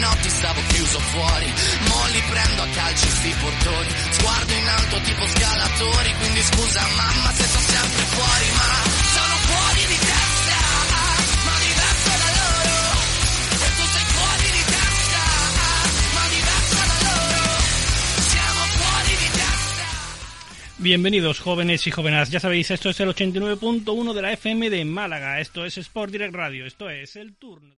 notti stavo chiuso fuori, Mo li prendo a calci sti portoni. Sguardo in alto tipo scalatori. Quindi scusa mamma se sto sempre fuori Ma sono fuori di testa. Ma diverso da loro. E tu sei fuori di testa. Ma diverso da Siamo fuori di testa. Bienvenidos jóvenes y jóvenes, ya sabéis, esto es el 89.1 de la FM de Málaga, esto es Sport Direct Radio, esto es el turno.